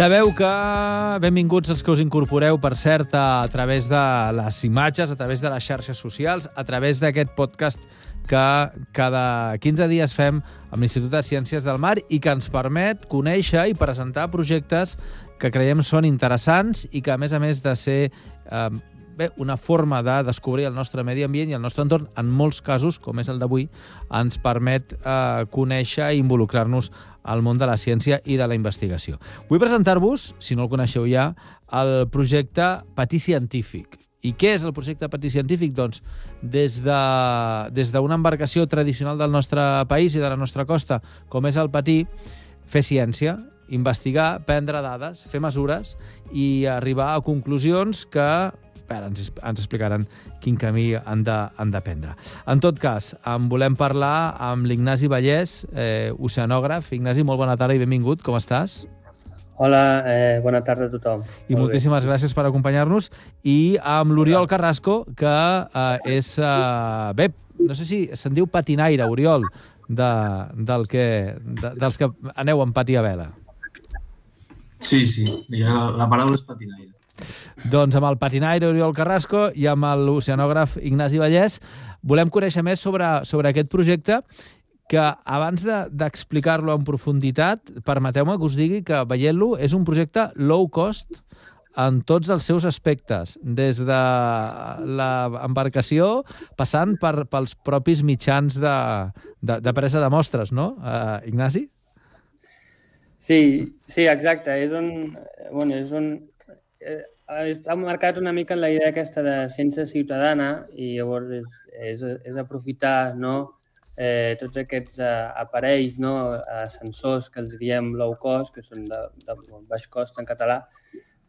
Sabeu que benvinguts els que us incorporeu, per cert, a través de les imatges, a través de les xarxes socials, a través d'aquest podcast que cada 15 dies fem amb l'Institut de Ciències del Mar i que ens permet conèixer i presentar projectes que creiem són interessants i que, a més a més de ser eh, bé, una forma de descobrir el nostre medi ambient i el nostre entorn, en molts casos, com és el d'avui, ens permet eh, conèixer i involucrar-nos al món de la ciència i de la investigació. Vull presentar-vos, si no el coneixeu ja, el projecte Patí Científic. I què és el projecte Patí Científic? Doncs des d'una de, des embarcació tradicional del nostre país i de la nostra costa, com és el patí, fer ciència, investigar, prendre dades, fer mesures i arribar a conclusions que Bé, ens, ens explicaran quin camí han de, han de prendre. En tot cas, en volem parlar amb l'Ignasi Vallès, eh, oceanògraf. Ignasi, molt bona tarda i benvingut. Com estàs? Hola, eh, bona tarda a tothom. I molt moltíssimes bé. gràcies per acompanyar-nos. I amb l'Oriol Carrasco, que eh, és... Eh, bé, no sé si se'n diu patinaire, Oriol, de, del que, de, dels que aneu en pati a vela. Sí, sí, la, la paraula és patinaire. Doncs amb el patinaire Oriol Carrasco i amb l'oceanògraf Ignasi Vallès volem conèixer més sobre, sobre aquest projecte que abans d'explicar-lo de, en profunditat, permeteu-me que us digui que veient-lo és un projecte low cost en tots els seus aspectes, des de l'embarcació passant per, pels propis mitjans de, de, de presa de mostres, no, uh, Ignasi? Sí, sí, exacte. És un, bueno, és un, eh, està marcat una mica en la idea aquesta de ciència ciutadana i llavors és, és, és aprofitar no, eh, tots aquests eh, aparells, no, eh, sensors que els diem low cost, que són de, de baix cost en català,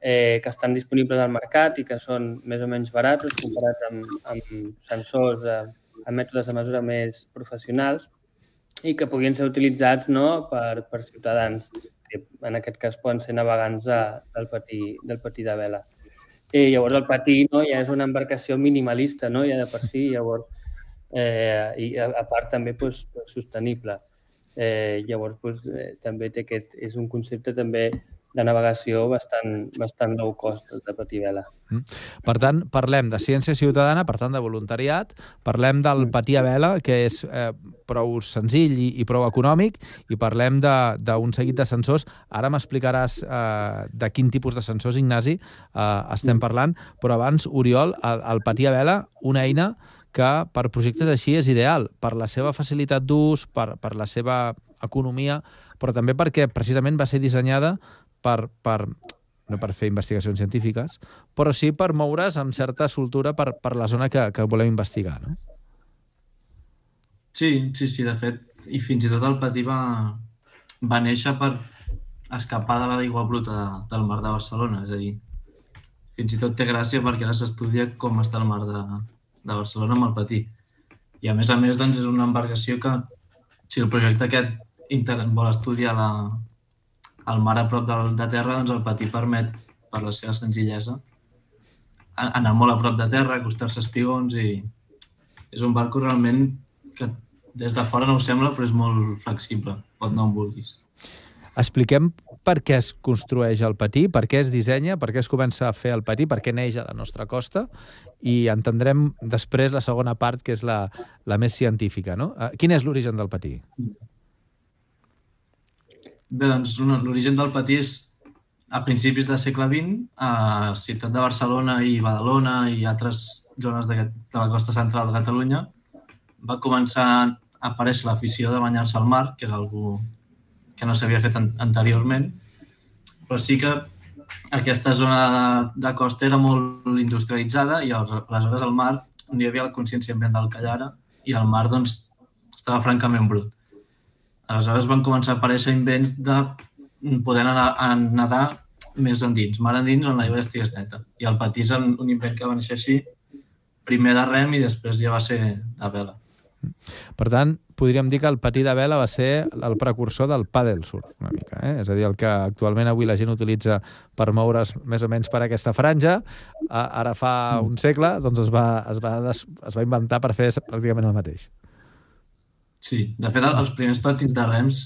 eh, que estan disponibles al mercat i que són més o menys barats comparat amb, amb sensors eh, amb mètodes de mesura més professionals i que puguin ser utilitzats no, per, per ciutadans que en aquest cas poden ser navegants de, del, patí, del patí de vela. I llavors el patí no, ja és una embarcació minimalista, no? ja de per si, llavors, eh, i a, a part també pues, sostenible. Eh, llavors pues, eh, també té aquest, és un concepte també de navegació bastant, bastant low cost, de patí vela. Mm. Per tant, parlem de ciència ciutadana, per tant, de voluntariat, parlem del mm. patí a vela, que és eh, prou senzill i, i prou econòmic, i parlem d'un seguit de sensors. Ara m'explicaràs eh, de quin tipus de sensors, Ignasi, eh, estem mm. parlant, però abans, Oriol, el, el patí a vela, una eina que per projectes així és ideal, per la seva facilitat d'ús, per, per la seva economia, però també perquè precisament va ser dissenyada per, per, no per fer investigacions científiques, però sí per moure's amb certa soltura per, per la zona que, que volem investigar, no? Sí, sí, sí, de fet, i fins i tot el Patí va, va néixer per escapar de l'aigua bruta de, del mar de Barcelona, és a dir, fins i tot té gràcia perquè ara s'estudia com està el mar de, de Barcelona amb el Patí. I a més a més, doncs, és una embarcació que, si el projecte aquest vol estudiar la, el mar a prop de, de terra, doncs el patí permet, per la seva senzillesa, anar molt a prop de terra, acostar-se a espigons i és un barco realment que des de fora no ho sembla, però és molt flexible, pot anar on vulguis. Expliquem per què es construeix el patí, per què es dissenya, per què es comença a fer el patí, per què neix a la nostra costa i entendrem després la segona part, que és la, la més científica. No? Eh, quin és l'origen del patí? Bé, doncs l'origen del patí és a principis del segle XX, a Ciutat de Barcelona i Badalona i altres zones de, de la costa central de Catalunya, va començar a aparèixer l'afició de banyar-se al mar, que és algo que no s'havia fet an anteriorment, però sí que aquesta zona de, de costa era molt industrialitzada i aleshores al mar no hi havia la consciència ambiental que hi ara i el mar doncs, estava francament brut. Aleshores van començar a aparèixer invents de poder anar a nedar més endins, mar endins on l'aigua estigués neta. I el patí és un invent que va néixer així, primer de rem i després ja va ser de vela. Per tant, podríem dir que el patí de vela va ser el precursor del paddle surf, una mica. Eh? És a dir, el que actualment avui la gent utilitza per moure's més o menys per aquesta franja, ara fa mm. un segle doncs es, va, es, va des, es va inventar per fer pràcticament el mateix. Sí, de fet, els primers partits de rems,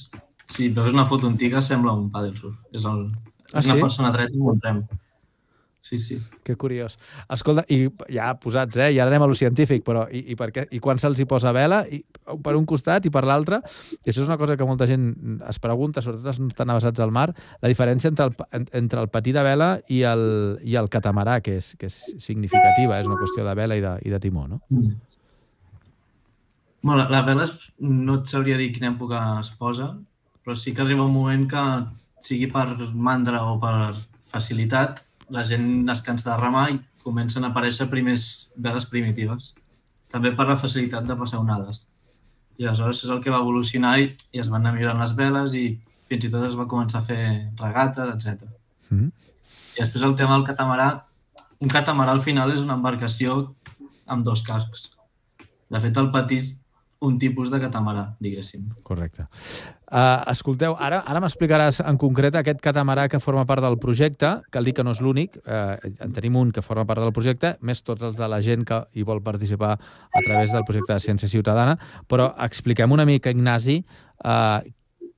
si veus una foto antiga, sembla un paddle surf. És, el, és ah, una sí? persona dreta amb un rem. Sí, sí. Que curiós. Escolta, i ja posats, eh? I ara anem a lo científic, però i, i, per què? I quan se'ls hi posa vela? I, per un costat i per l'altre? I això és una cosa que molta gent es pregunta, sobretot els no estan al mar, la diferència entre el, entre el patí de vela i el, i el catamarà, que és, que és significativa, és una qüestió de vela i de, i de timó, no? Mm. Bueno, la, la vela no et sabria dir quina època es posa, però sí que arriba un moment que sigui per mandra o per facilitat, la gent es cansa de remar i comencen a aparèixer primers veles primitives. També per la facilitat de passar onades. I aleshores és el que va evolucionar i, i es van anar millorant les veles i fins i tot es va començar a fer regates, etc. Mm -hmm. I després el tema del catamarà. Un catamarà al final és una embarcació amb dos cascs. De fet, el patís un tipus de catamarà, diguéssim. Correcte. Uh, escolteu, ara ara m'explicaràs en concret aquest catamarà que forma part del projecte, cal dir que no és l'únic, uh, en tenim un que forma part del projecte, més tots els de la gent que hi vol participar a través del projecte de Ciència Ciutadana, però expliquem una mica, Ignasi, uh,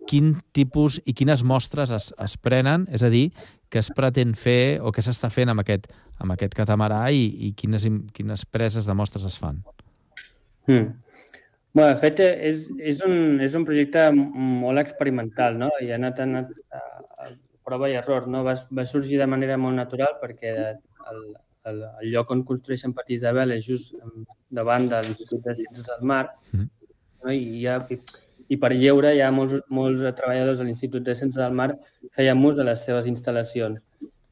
quin tipus i quines mostres es, es prenen, és a dir, què es pretén fer o què s'està fent amb aquest, amb aquest catamarà i, i quines, quines preses de mostres es fan. Mm. Bueno, de fet, és, és, un, és un projecte molt experimental, no? I ha anat, anat a, prova i error, no? Va, va sorgir de manera molt natural perquè el, el, el lloc on construeixen partits de vela és just davant de l'Institut de Ciències del Mar, -hmm. no? I, ha, i, i per lleure hi ha molts, molts treballadors de l'Institut de Ciències del Mar feien ús de les seves instal·lacions.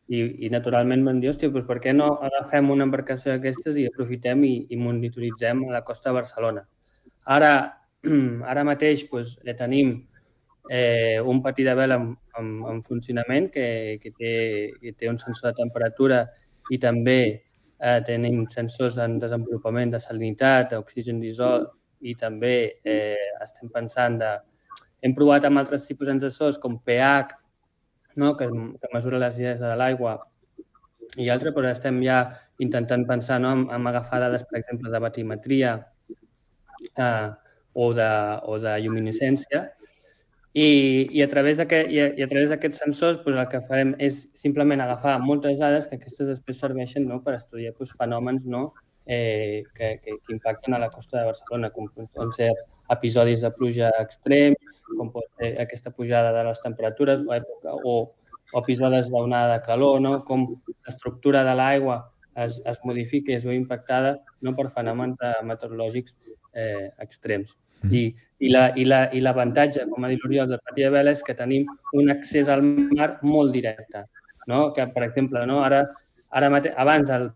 I, i naturalment van dir, hòstia, doncs per què no agafem una embarcació d'aquestes i aprofitem i, i monitoritzem a la costa de Barcelona? Ara, ara mateix doncs, tenim eh, un patí de vela en, en, en funcionament que, que, té, que té un sensor de temperatura i també eh, tenim sensors en desenvolupament de salinitat, d'oxigen d'isol i també eh, estem pensant de... Hem provat amb altres tipus de sensors com pH, no? que, que mesura les idees de l'aigua i altres, però estem ja intentant pensar no? en, en agafar dades, per exemple, de batimetria, eh, o, de, o de lluminescència. I, i a través d'aquests sensors doncs el que farem és simplement agafar moltes dades que aquestes després serveixen no, per estudiar doncs, fenòmens no, eh, que, que, que impacten a la costa de Barcelona, com poden ser episodis de pluja extrems, com pot ser aquesta pujada de les temperatures o, època, o, o episodis d'onada de calor, no? com l'estructura de l'aigua es, es modifica i es veu impactada no per fenòmens meteorològics eh, extrems. Mm. I, i l'avantatge, la, i com ha dit l'Oriol, del Patí de Vela és que tenim un accés al mar molt directe. No? Que, per exemple, no? ara, ara mate, abans el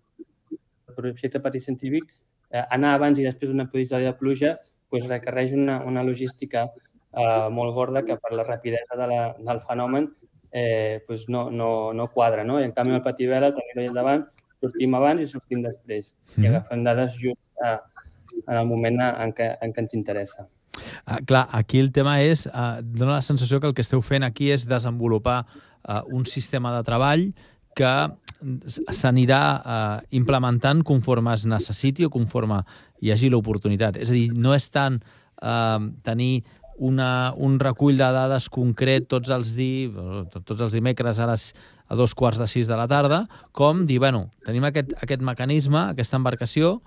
projecte Patí Científic, eh, anar abans i després d'un episodi de pluja pues, requereix una, una logística eh, molt gorda que per la rapidesa de la, del fenomen eh, pues no, no, no quadra. No? I en canvi, el Patí Vela, tenim-lo davant, sortim abans i sortim després. Mm. I agafem dades just a, en el moment en què, en què ens interessa. Ah, clar, aquí el tema és, eh, dona la sensació que el que esteu fent aquí és desenvolupar eh, un sistema de treball que s'anirà eh, implementant conforme es necessiti o conforme hi hagi l'oportunitat. És a dir, no és tant eh, tenir una, un recull de dades concret tots els, di, tots els dimecres a, les, a dos quarts de sis de la tarda, com dir, bueno, tenim aquest, aquest mecanisme, aquesta embarcació,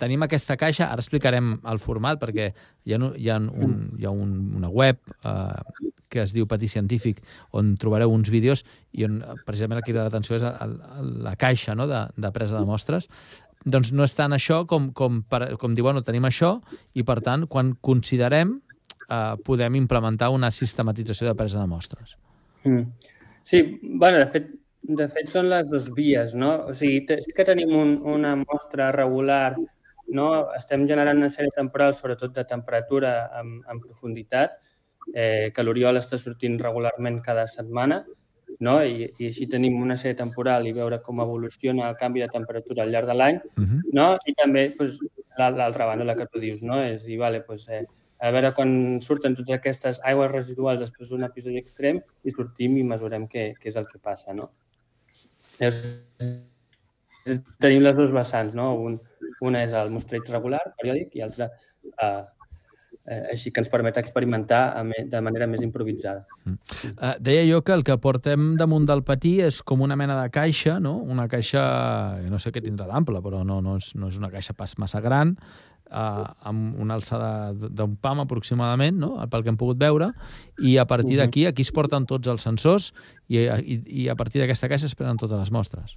tenim aquesta caixa, ara explicarem el format perquè hi ha, hi ha, un, hi ha un, una web eh, que es diu Patí Científic on trobareu uns vídeos i on precisament el que crida l'atenció és el, el, la caixa no, de, de presa de mostres. Doncs no és tant això com, com, per, com dir, bueno, tenim això i per tant, quan considerem eh, podem implementar una sistematització de presa de mostres. Mm. Sí, bueno, de fet, de fet, són les dues vies, no? O sigui, sí que tenim un, una mostra regular, no? Estem generant una sèrie temporal, sobretot de temperatura en, en profunditat, eh, que l'Oriol està sortint regularment cada setmana, no? I, i així tenim una sèrie temporal i veure com evoluciona el canvi de temperatura al llarg de l'any, uh -huh. no? I també pues, l'altra banda, la que tu dius, no? És dir, vale, pues, eh, a veure quan surten totes aquestes aigües residuals després d'un episodi extrem i sortim i mesurem què, què és el que passa, no? Llavors, tenim les dues vessants, no? Un, una és el mostreig regular, periòdic, i l'altra eh, eh, així que ens permet experimentar de manera més improvisada. Mm. Uh, deia jo que el que portem damunt del patí és com una mena de caixa, no? una caixa, no sé què tindrà d'ample, però no, no, és, no és una caixa pas massa gran, uh, amb una alçada d'un pam aproximadament, no? pel que hem pogut veure, i a partir d'aquí, aquí es porten tots els sensors i, i, i a partir d'aquesta caixa es prenen totes les mostres.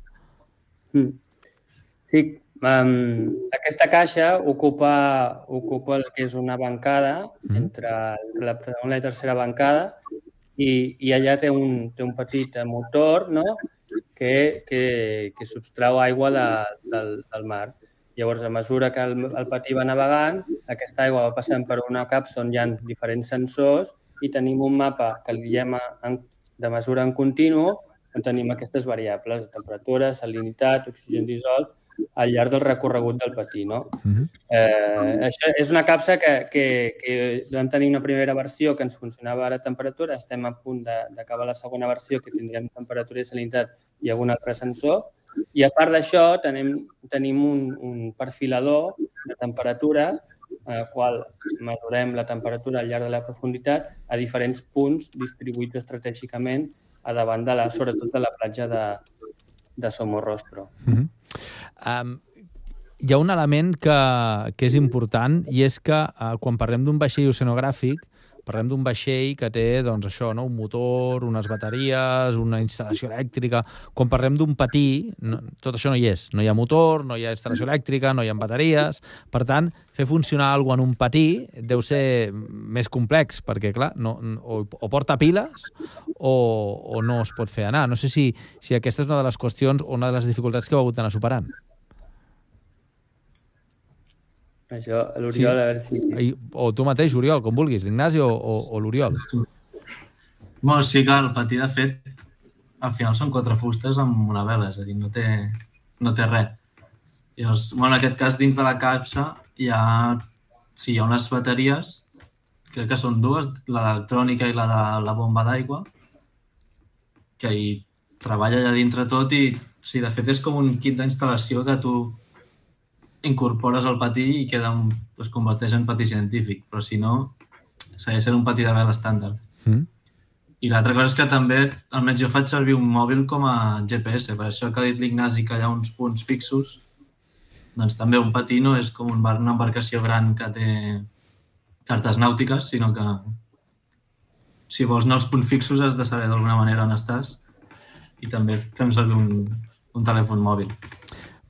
Mm. Sí, um, aquesta caixa ocupa, ocupa el que és una bancada mm. entre, entre la segona i la tercera bancada i, i allà té un, té un petit motor no? que, que, que subtrau aigua de, del, del mar. Llavors, a mesura que el, el patí va navegant, aquesta aigua va passant per una capsa on hi ha diferents sensors i tenim un mapa que el diem en, de mesura en continu on tenim aquestes variables, temperatura, salinitat, oxigen dissolt, al llarg del recorregut del patí. No? Uh -huh. eh, això és una capsa que, que, que vam tenir una primera versió que ens funcionava ara a temperatura, estem a punt d'acabar la segona versió que tindrem temperatura i salinitat i algun altre sensor, i a part d'això tenim, tenim un, un perfilador de temperatura al qual mesurem la temperatura al llarg de la profunditat a diferents punts distribuïts estratègicament a davant de la, sobretot de la platja de, de Somorrostro. Uh -huh. Um, hi ha un element que, que és important i és que uh, quan parlem d'un vaixell oceanogràfic parlem d'un vaixell que té doncs, això, no? un motor, unes bateries, una instal·lació elèctrica. Quan parlem d'un patí, no, tot això no hi és. No hi ha motor, no hi ha instal·lació elèctrica, no hi ha bateries. Per tant, fer funcionar alguna en un patí deu ser més complex, perquè, clar, no, o, o porta piles o, o no es pot fer anar. No sé si, si aquesta és una de les qüestions o una de les dificultats que heu hagut d'anar superant. Això, l'Oriol, sí. a veure si... O tu mateix, Oriol, com vulguis, l'Ignasi o, o, o l'Oriol. Bueno, sí que el patí, de fet, al final són quatre fustes amb una vela, és a dir, no té, no té res. Llavors, bueno, en aquest cas, dins de la capsa hi ha, sí, hi ha unes bateries, crec que són dues, la d'electrònica i la de la bomba d'aigua, que hi treballa allà dintre tot i, sí, de fet, és com un kit d'instal·lació que tu incorpores el patí i queda un, es converteix en patí científic, però si no, segueix sent un patí de vela estàndard. Mm. I l'altra cosa és que també, almenys jo faig servir un mòbil com a GPS, per això que ha dit l'Ignasi que hi ha uns punts fixos, doncs també un patí no és com un bar, una embarcació gran que té cartes nàutiques, sinó que si vols anar als punts fixos has de saber d'alguna manera on estàs i també fem servir un, un telèfon mòbil.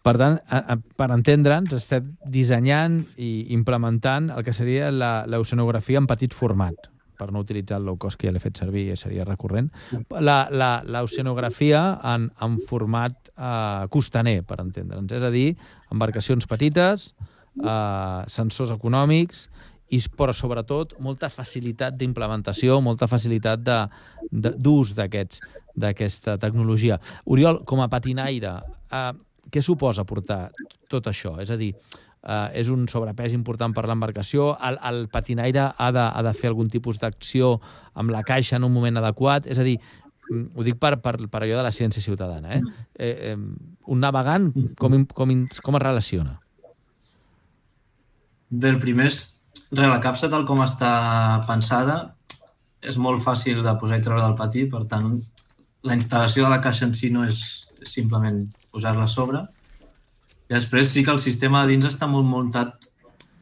Per tant, a, a, per entendre'ns, estem dissenyant i implementant el que seria l'oceanografia en petit format per no utilitzar el low cost que ja l'he fet servir i seria recurrent, l'oceanografia en, en format eh, costaner, per entendre'ns. És a dir, embarcacions petites, eh, sensors econòmics, i, però sobretot molta facilitat d'implementació, molta facilitat d'ús d'aquesta tecnologia. Oriol, com a patinaire, eh, què suposa portar tot això? És a dir, eh, és un sobrepès important per l'embarcació, el, el patinaire ha de, ha de fer algun tipus d'acció amb la caixa en un moment adequat, és a dir, mm, ho dic per, per, per allò de la ciència ciutadana, eh? eh, eh un navegant com, com, com es relaciona? Bé, el primer és, re, la capsa tal com està pensada és molt fàcil de posar i treure del patí, per tant, la instal·lació de la caixa en si no és simplement posar-la a sobre. I després sí que el sistema de dins està molt muntat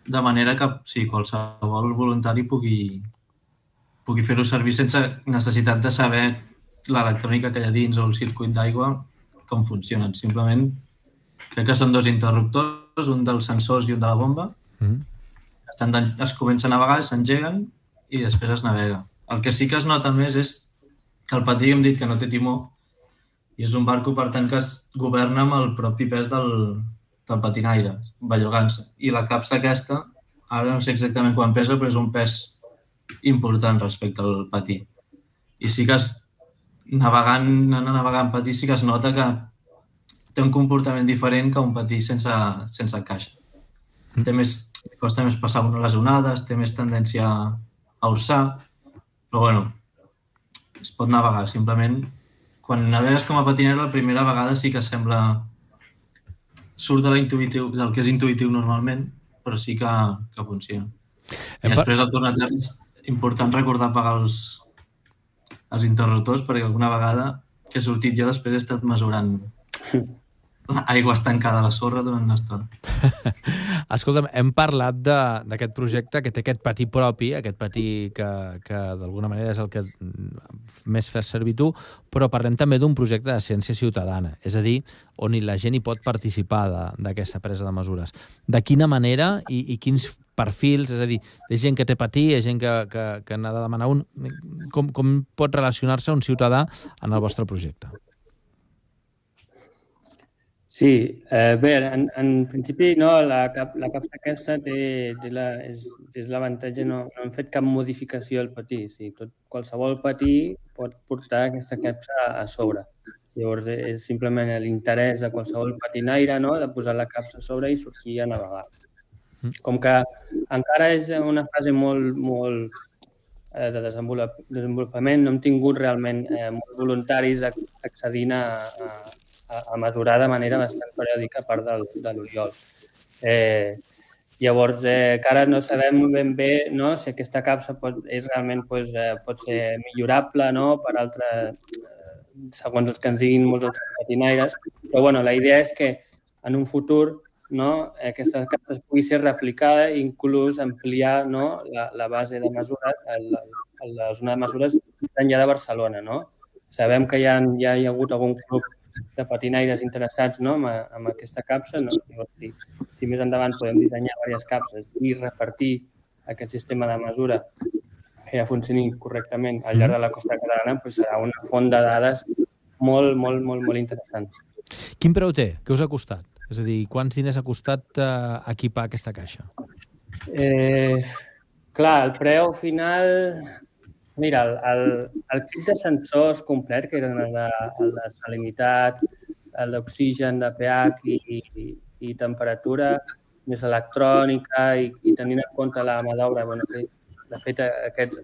de manera que sí, qualsevol voluntari pugui, pugui fer-ho servir sense necessitat de saber l'electrònica que hi ha dins o el circuit d'aigua com funcionen. Simplement crec que són dos interruptors, un dels sensors i un de la bomba. Mm. Es comença a navegar, s'engeguen i després es navega. El que sí que es nota més és que el patí hem dit que no té timó, i és un barco, per tant, que es governa amb el propi pes del, del patinaire, bellogant-se. I la capsa aquesta, ara no sé exactament quan pesa, però és un pes important respecte al patí. I sí que es, navegant, anant navegant patí, sí que es nota que té un comportament diferent que un patí sense, sense caixa. Mm. Té més, costa més passar les onades, té més tendència a ursar, però bueno, es pot navegar. Simplement, quan navegues com a patinero, la primera vegada sí que sembla... surt de la intuïtiu, del que és intuïtiu normalment, però sí que, que funciona. I després, al tornar és important recordar pagar els, els interruptors, perquè alguna vegada que he sortit jo després he estat mesurant aigua estancada a la sorra durant una estona. Escolta'm, hem parlat d'aquest projecte que té aquest patí propi, aquest patí que, que d'alguna manera és el que més fes servir tu, però parlem també d'un projecte de ciència ciutadana, és a dir, on la gent hi pot participar d'aquesta presa de mesures. De quina manera i, i quins perfils, és a dir, de gent que té patí, de gent que, que, que n'ha de demanar un... Com, com pot relacionar-se un ciutadà en el vostre projecte? Sí, eh, bé, en, en principi no, la, cap, la capsa aquesta té, té la, és, és l'avantatge, no, no hem fet cap modificació al patí. Sí, tot, qualsevol patí pot portar aquesta capsa a sobre. Llavors, és simplement l'interès de qualsevol patinaire no? de posar la capsa a sobre i sortir a navegar. Com que encara és una fase molt, molt eh, de desenvolupament, no hem tingut realment eh, molts voluntaris accedint a, a, a, a mesurar de manera bastant periòdica a part del, de l'Oriol. Eh, llavors, eh, encara no sabem ben bé no, si aquesta capsa pot, és realment pues, eh, pot ser millorable no, per altres, eh, segons els que ens diguin molts altres patinaires. Però bueno, la idea és que en un futur no, aquesta capsa pugui ser replicada i inclús ampliar no, la, la base de mesures, la, la zona de mesures enllà de Barcelona. No? Sabem que hi ha, ja hi ha hagut algun club de patinaires interessats no, amb, amb aquesta capsa. No? Llavors, si, si més endavant podem dissenyar diverses capses i repartir aquest sistema de mesura que ja funcioni correctament al llarg de la costa catalana, doncs serà una font de dades molt, molt, molt, molt interessant. Quin preu té? Què us ha costat? És a dir, quants diners ha costat eh, equipar aquesta caixa? Eh, clar, el preu final Mira, el, el, el kit de sensors complet, que eren el de, el de salinitat, el d'oxigen, de pH i, i, i temperatura, més electrònica i, i tenint en compte la mà d'obra, bueno, de fet, aquest,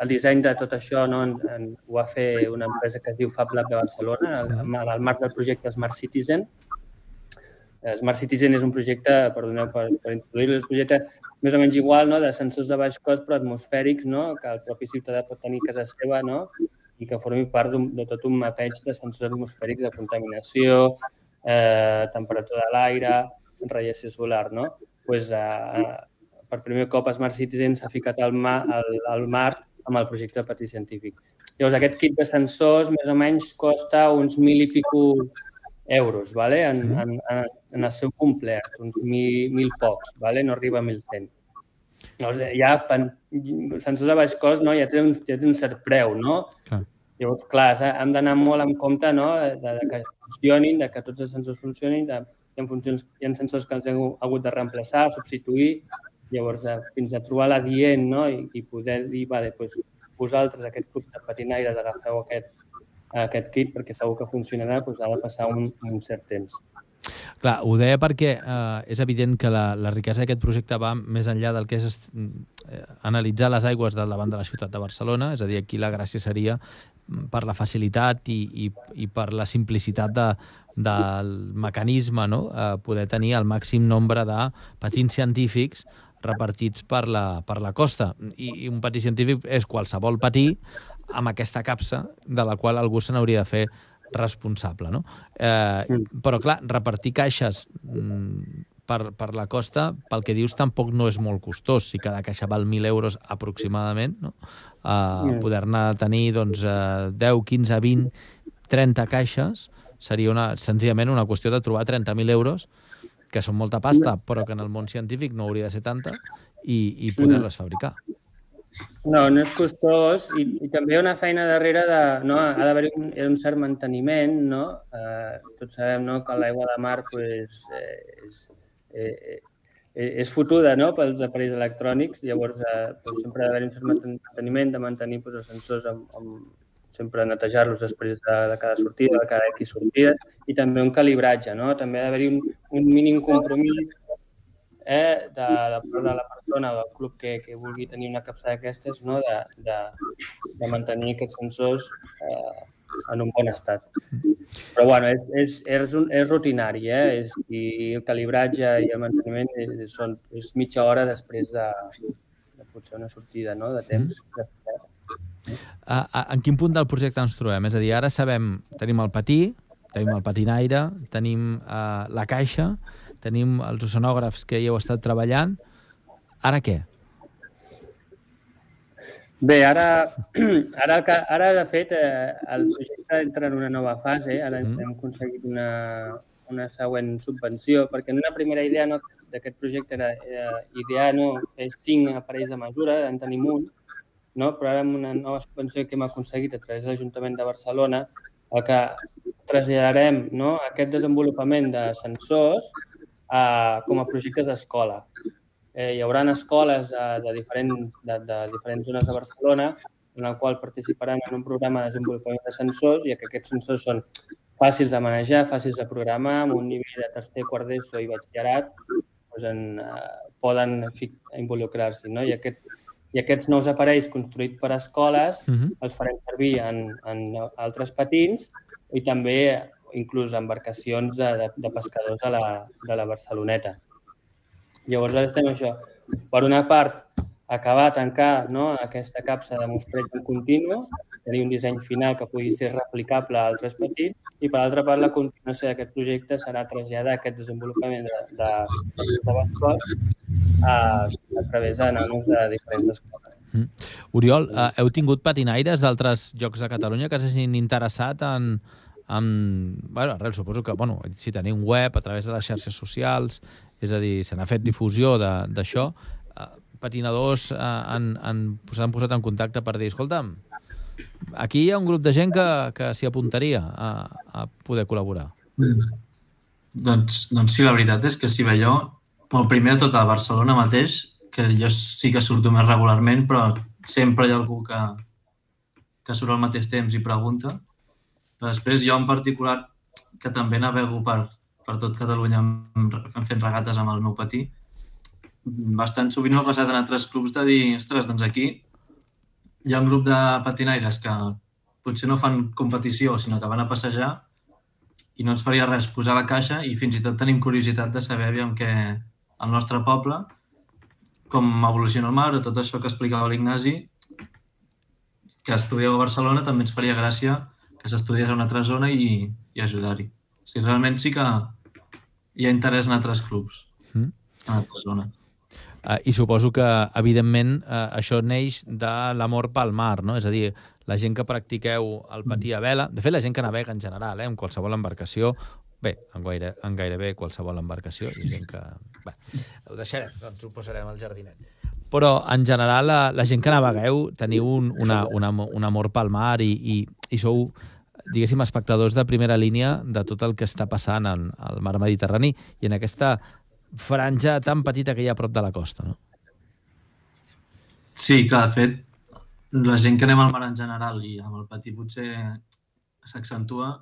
el disseny de tot això no, en, en, ho va fer una empresa que es diu Fab Lab de Barcelona, al, al del projecte Smart Citizen, Smart Citizen és un projecte, perdoneu per, per introduir-lo, és un projecte més o menys igual, no? de sensors de baix cost però atmosfèrics, no? que el propi ciutadà pot tenir a casa seva no? i que formi part de tot un mapeig de sensors atmosfèrics de contaminació, eh, temperatura de l'aire, radiació solar. No? Pues, eh, per primer cop Smart Citizen s'ha ficat al mar, al, al mar amb el projecte Patí Científic. Llavors, aquest kit de sensors més o menys costa uns mil i pico euros, ¿vale? en, en, en el seu complet, uns mil, mil pocs, ¿vale? no arriba a 1.100. No, ja, sensors de baix cost, no? ja, té un, ja té un cert preu, no? Clar. Llavors, clar, hem d'anar molt en compte no? de, de que funcionin, de que tots els sensors funcionin, de, hi, ha funcions, hi ha sensors que els hem hagut de reemplaçar, substituir, llavors de, fins a trobar l'adient no? I, i poder dir, vale, doncs, vosaltres, aquest grup de patinaires, agafeu aquest, aquest kit perquè segur que funcionarà, doncs ha de passar un, un cert temps. Clar, ho deia perquè eh, és evident que la, la riquesa d'aquest projecte va més enllà del que és eh, analitzar les aigües del davant de la ciutat de Barcelona, és a dir, aquí la gràcia seria mm, per la facilitat i, i, i per la simplicitat de, del mecanisme, no? eh, poder tenir el màxim nombre de patins científics repartits per la, per la costa. I, I un patí científic és qualsevol patí amb aquesta capsa de la qual algú se n'hauria de fer responsable. No? Eh, mm. Però, clar, repartir caixes mm, per, per la costa, pel que dius, tampoc no és molt costós. Si cada caixa val 1.000 euros aproximadament, no? eh, mm. poder-ne tenir doncs, eh, 10, 15, 20, 30 caixes seria una, senzillament una qüestió de trobar 30.000 euros que són molta pasta, però que en el món científic no hauria de ser tanta, i, i poder-les fabricar. No, no és costós i, i també hi ha una feina darrere de... No, ha d'haver un, un cert manteniment, no? Eh, tots sabem no, que l'aigua de mar pues, eh, és, eh, eh, és fotuda no, pels aparells electrònics, llavors eh, pues, sempre ha d'haver un cert manteniment, de mantenir pues, els sensors amb, amb sempre netejar-los després de, de cada sortida, de cada X sortida, i també un calibratge, no? També ha d'haver un, un mínim compromís eh, de, de, de la persona o del club que, que vulgui tenir una capçada d'aquestes, no? de, de, de mantenir aquests sensors eh, en un bon estat. Però bueno, és, és, és, un, és rutinari, eh? és, i el calibratge i el manteniment és, són, és mitja hora després de, de potser una sortida no? de temps. Mm. A, a, en quin punt del projecte ens trobem? És a dir, ara sabem, tenim el patí, tenim el patinaire, tenim uh, la caixa, tenim els oceanògrafs que hi heu estat treballant. Ara què? Bé, ara, ara, ara de fet, eh, el projecte entra en una nova fase. Ara mm. hem aconseguit una, una següent subvenció, perquè en una primera idea no, d'aquest projecte era, era idear no, fer cinc aparells de mesura, en tenim un, no? però ara amb una nova subvenció que hem aconseguit a través de l'Ajuntament de Barcelona, el que traslladarem no? aquest desenvolupament de sensors a, com a projectes d'escola. Eh, hi haurà escoles de, de, diferents, de, de diferents zones de Barcelona en el qual participaran en un programa de desenvolupament de sensors i que aquests sensors són fàcils de manejar, fàcils de programar, amb un nivell de tercer, quart d'ESO i batxillerat, doncs en, eh, poden involucrar-s'hi. No? I aquest i aquests nous aparells construïts per escoles uh mhm. -huh. els farem servir en, en altres patins i també inclús embarcacions de, de, de pescadors de la, de la Barceloneta. Llavors ara estem això. Per una part, acabar, tancar no, aquesta capsa de mostreig en continu, tenir un disseny final que pugui ser replicable a altres petits i, per altra part, la continuació d'aquest projecte serà traslladar aquest desenvolupament de, de, de, de a, a través de nanos de diferents escoles. Mm. Oriol, eh, heu tingut patinaires d'altres llocs de Catalunya que s'hagin interessat en, en... Bueno, res, suposo que, bueno, si teniu un web a través de les xarxes socials, és a dir, se n'ha fet difusió d'això, eh, patinadors eh, han, posat en contacte per dir, escolta'm, aquí hi ha un grup de gent que, que s'hi apuntaria a, a poder col·laborar. Doncs, doncs sí, la veritat és que si veieu, Bueno, primer de tot a Barcelona mateix, que jo sí que surto més regularment, però sempre hi ha algú que, que surt al mateix temps i pregunta. Però després jo en particular, que també navego per, per tot Catalunya fent regates amb el meu patí, bastant sovint m'ha passat en altres clubs de dir, ostres, doncs aquí hi ha un grup de patinaires que potser no fan competició, sinó que van a passejar i no ens faria res posar la caixa i fins i tot tenim curiositat de saber aviam què, al nostre poble, com evoluciona el mar, o tot això que explicava l'Ignasi, que estudieu a Barcelona, també ens faria gràcia que s'estudiés a una altra zona i, i ajudar-hi. O sigui, realment sí que hi ha interès en altres clubs, mm. en altres zones. Uh, I suposo que, evidentment, uh, això neix de l'amor pel mar, no? És a dir, la gent que practiqueu el patí a vela, de fet, la gent que navega en general, eh, en qualsevol embarcació, Bé, en, gaire, en gairebé qualsevol embarcació. Hi gent que... Bé, ho deixarem, doncs ho posarem al jardinet. Però, en general, la, la gent que navegueu teniu un, una, una, un amor pel mar i, i, i sou, diguéssim, espectadors de primera línia de tot el que està passant en, al mar Mediterrani i en aquesta franja tan petita que hi ha a prop de la costa, no? Sí, clar, de fet, la gent que anem al mar en general i amb el patí potser s'accentua,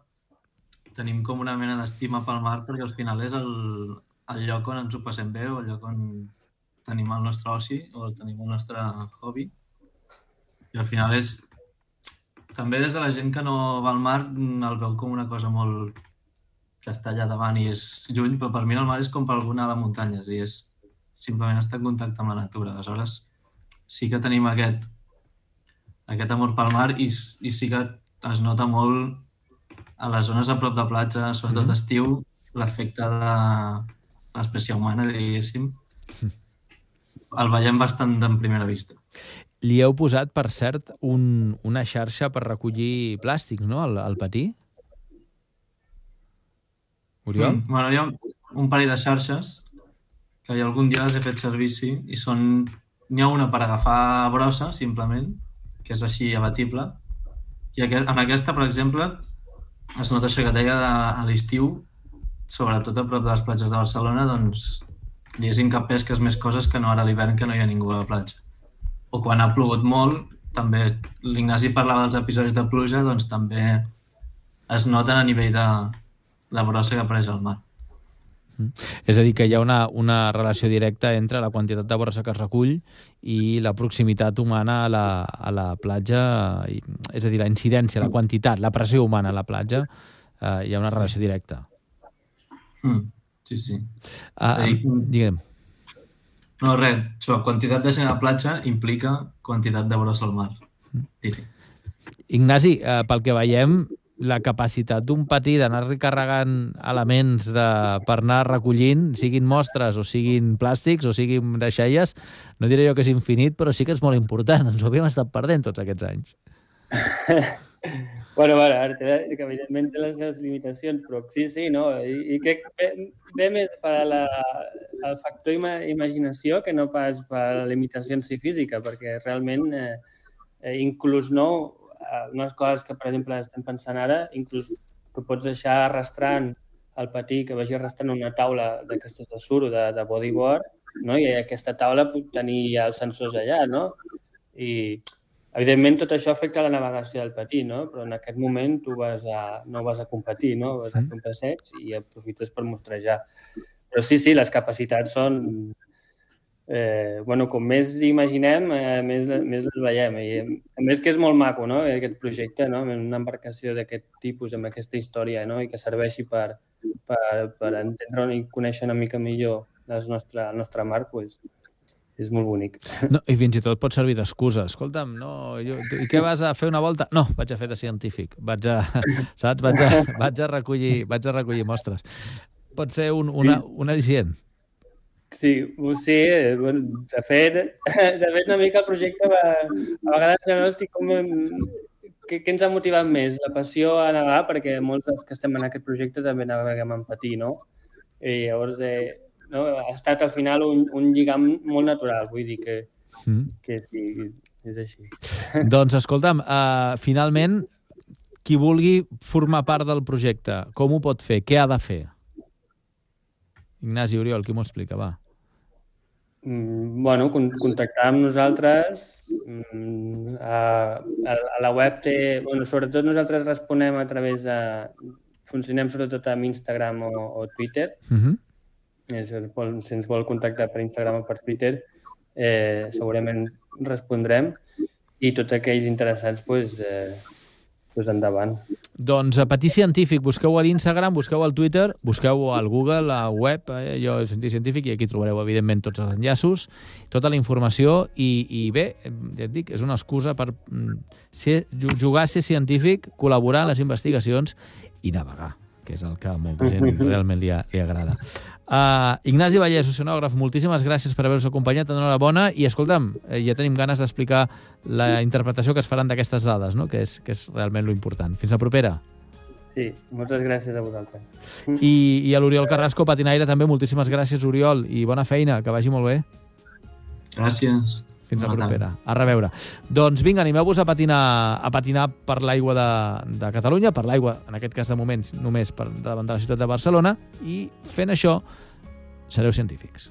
tenim com una mena d'estima pel mar perquè al final és el, el lloc on ens ho passem bé o el lloc on tenim el nostre oci o tenim el nostre hobby. I al final és... També des de la gent que no va al mar el veu com una cosa molt que està allà davant i és lluny, però per mi el mar és com per alguna de les muntanyes i és simplement estar en contacte amb la natura. Aleshores, sí que tenim aquest, aquest amor pel mar i, i sí que es nota molt a les zones a prop de platja, sobretot mm -hmm. estiu, l'efecte de l'espècie humana, diguéssim, el veiem bastant en primera vista. Li heu posat, per cert, un, una xarxa per recollir plàstics, no?, al, al patí? Oriol? Mm, bueno, hi ha un, un parell de xarxes que hi algun dia les he fet servir, sí, i són... N'hi ha una per agafar brossa, simplement, que és així abatible, i aquest, amb aquesta, per exemple, es nota això que deia de, a l'estiu, sobretot a prop de les platges de Barcelona, doncs diguéssim que pesques més coses que no ara a l'hivern que no hi ha ningú a la platja. O quan ha plogut molt, també l'Ignasi parlava dels episodis de pluja, doncs també es noten a nivell de la brossa que apareix al mar. És a dir, que hi ha una, una relació directa entre la quantitat de brossa que es recull i la proximitat humana a la, a la platja, és a dir, la incidència, la quantitat, la pressió humana a la platja, eh, hi ha una relació directa. Mm. Sí, sí. Uh, Ei, digue'm. No, res. Això, quantitat de gent a la platja implica quantitat de brossa al mar. Diré. Ignasi, eh, pel que veiem, la capacitat d'un patí d'anar recarregant elements de, per anar recollint, siguin mostres o siguin plàstics o siguin deixalles, no diré jo que és infinit, però sí que és molt important. Ens ho havíem estat perdent tots aquests anys. bueno, bueno, ara té, que evidentment té les seves limitacions, però sí, sí, no? I, i crec que ve, ve més per la, el factor ima, imaginació que no pas per la limitació en si física, perquè realment eh, eh, inclús no unes coses que, per exemple, estem pensant ara, inclús que pots deixar arrastrant el patí, que vagi arrastrant una taula d'aquestes de suro, de, de bodyboard, no? i aquesta taula pot tenir ja els sensors allà, no? I, evidentment, tot això afecta la navegació del patí, no? però en aquest moment tu vas a, no vas a competir, no? vas a fer un passeig i aprofites per mostrejar. Però sí, sí, les capacitats són eh, bueno, com més imaginem, eh, més, més les veiem. I, a més que és molt maco, no?, aquest projecte, no?, una embarcació d'aquest tipus, amb aquesta història, no?, i que serveixi per, per, per entendre i conèixer una mica millor el nostre, el nostre mar, pues, és molt bonic. No, I fins i tot pot servir d'excusa. Escolta'm, no, jo, i què vas a fer una volta? No, vaig a fer de científic. Vaig a, saps? Vaig a, vaig a, recollir, vaig a recollir mostres. Pot ser un, una, un al·licient. Sí, sí, bueno, de fet, de fet una mica el projecte va, a vegades no estic com què, què ens ha motivat més? La passió a negar, perquè molts dels que estem en aquest projecte també naveguem en patí, no? I llavors eh, no, ha estat al final un, un lligam molt natural, vull dir que, mm. que sí, és així. Doncs escolta'm, uh, finalment, qui vulgui formar part del projecte, com ho pot fer? Què ha de fer? Ignasi Oriol, qui m'ho explica, va. Mm, bueno, contactar amb nosaltres. Mm, a, a la web té... Bueno, sobretot nosaltres responem a través de... Funcionem sobretot amb Instagram o, o Twitter. Uh -huh. Eh, si, ens vol, si ens vol contactar per Instagram o per Twitter, eh, segurament respondrem. I tots aquells interessats, pues, eh, pues endavant. Doncs a Patí Científic, busqueu a l'Instagram, busqueu al Twitter, busqueu al Google, a web, eh, jo Patí Científic, i aquí trobareu, evidentment, tots els enllaços, tota la informació, i, i bé, ja et dic, és una excusa per mm, ser, jugar a ser científic, col·laborar en les investigacions i navegar que és el que a molta gent realment li, li agrada. Uh, Ignasi Vallès, oceanògraf, moltíssimes gràcies per haver-nos acompanyat, enhorabona, i escolta'm, eh, ja tenim ganes d'explicar la interpretació que es faran d'aquestes dades, no? que, és, que és realment lo important. Fins la propera. Sí, moltes gràcies a vosaltres. I, i a l'Oriol Carrasco, patinaire, també, moltíssimes gràcies, Oriol, i bona feina, que vagi molt bé. Gràcies. Fins no, propera. A reveure. Doncs vinga, animeu-vos a patinar a patinar per l'aigua de, de Catalunya, per l'aigua, en aquest cas de moments, només per davant de la ciutat de Barcelona, i fent això sereu científics.